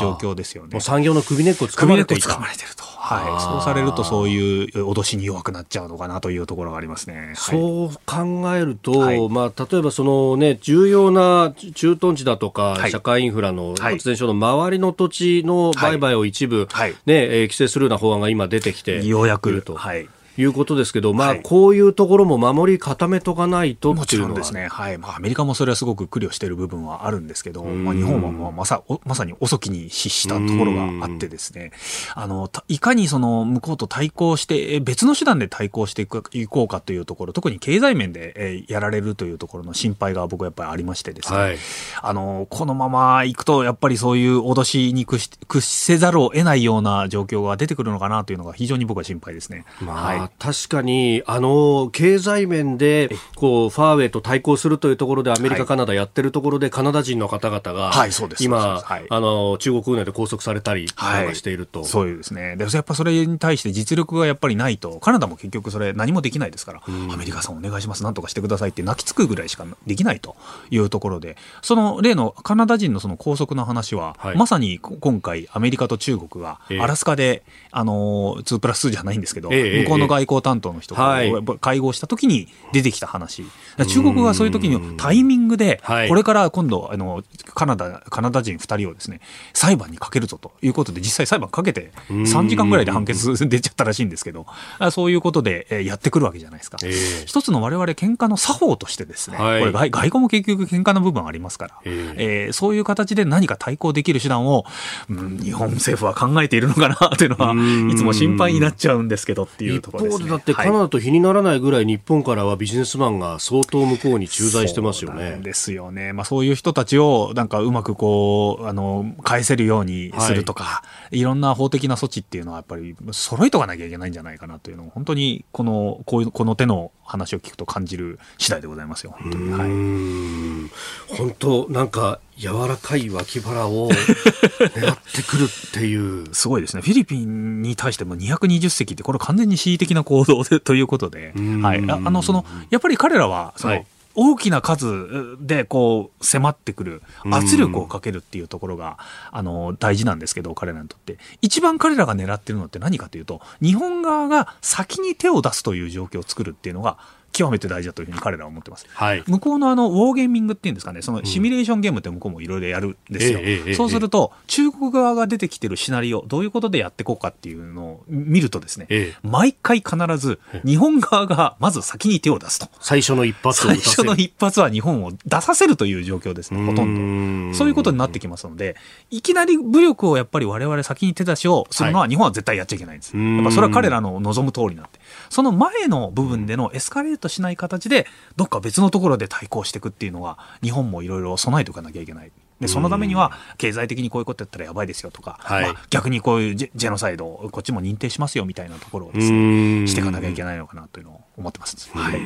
状況ですよね。産業の首根っこつかまれていた。首根っこつかまれてると、はい、そうされるとそういう脅しにに弱くなっちゃうのかなというところがありますね。そう考えると、はい、まあ、例えばその、ね、重要な駐屯地だとか、はい、社会インフラの発電所の周りの土地の売買を一部、はい、ね、えー、規制するような法案が今出てきてようやくと。はいいうことですけど、まあ、こういうところも守り固めとかないともちろんですね、はい。まあ、アメリカもそれはすごく苦慮している部分はあるんですけど、まあ、日本はまあまさまさに遅きに失したところがあってですね、あのいかにその向こうと対抗して、別の手段で対抗していくいこうかというところ、特に経済面で、えやられるというところの心配が僕はやっぱりありましてですね、はい、あのこのままいくと、やっぱりそういう脅しに屈し屈せざるを得ないような状況が出てくるのかなというのが非常に僕は心配ですね。まあ、はい、確かにあの経済面でこうファーウェイと対抗するというところでアメリカ、カナダやってるところでカナダ人の方々が今、あの中国軍内で拘束されたりしていると、そうですね。でやっぱそれに対して実力がやっぱりないとカナダも結局それ何もできないですから、アメリカさんお願いしますなんとかしてくださいって泣きつくぐらいしかできないというところでその例のカナダ人のその拘束の話は、はい、まさに今回アメリカと中国がアラスカで、えー、あの2プラス2じゃないんですけど、えー、向こうの外交担当の人と会合した時に出てきた話、中国がそういう時にタイミングで、これから今度あのカナダカナダ人2人をですね裁判にかけるぞということで実際裁判かけて3時間ぐらいで判決 [laughs] 出ちゃったらしいんですけどそういうことでやってくるわけじゃないですか、えー、一つの我々喧嘩の作法としてですね、はい、これ外外交も結局喧嘩の部分ありますから、えー、えー、そういう形で何か対抗できる手段を、うん、日本政府は考えているのかなというのはいつも心配になっちゃうんですけどっていうところでだってカナダと比にならないぐらい日本からはビジネスマンが相当向こうに駐在してますよね。ですよね。まあそういう人たちをなんかうまくこう、あの、返せるようにするとか、はい、いろんな法的な措置っていうのはやっぱり揃えとかなきゃいけないんじゃないかなというのを本当にこの、こういう、この手の話を聞くと感じる次第でございますよ。本当に。はい。本当なんか柔らかい脇腹を [laughs] 狙ってくるっていう。すごいですね。フィリピンに対しても220隻って、これ完全に恣意的な行動でということで、はい。あの、その、やっぱり彼らは、その、はい大きな数でこう迫ってくる圧力をかけるっていうところが、あの大事なんですけど彼らにとって。一番彼らが狙ってるのって何かというと日本側が先に手を出すという状況を作るっていうのが極めて大事だというふうに彼らは思ってます。はい、向こうのあのウォーゲーミングっていうんですかね、そのシミュレーションゲームって向こうもいろいろやるんですよ。うん、そうすると、中国側が出てきてるシナリオ、どういうことでやっていこうかっていうのを見るとですね、ええ、毎回必ず日本側がまず先に手を出すと。最初の一発最初の一発は日本を出させるという状況ですね、ほとんど。そういうことになってきますので、いきなり武力をやっぱり我々先に手出しをするのは日本は絶対やっちゃいけないんです。やっぱそれは彼らの望む通りになって。その前の部分でのエスカレートしない形で、どっか別のところで対抗していくっていうのは、日本もいろいろ備えておかなきゃいけない。でそのためには経済的にこういうことやったらやばいですよとか、はいまあ、逆にこういうジェノサイドをこっちも認定しますよみたいなところをですねしていかなきゃいけないのかなというのを思ってます。はい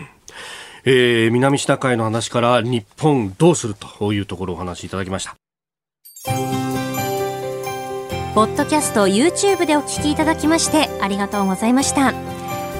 えー、南シナ海の話から日本どうするというところをお話しいただきました。ポッドキャスト YouTube でお聞きいただきましてありがとうございました。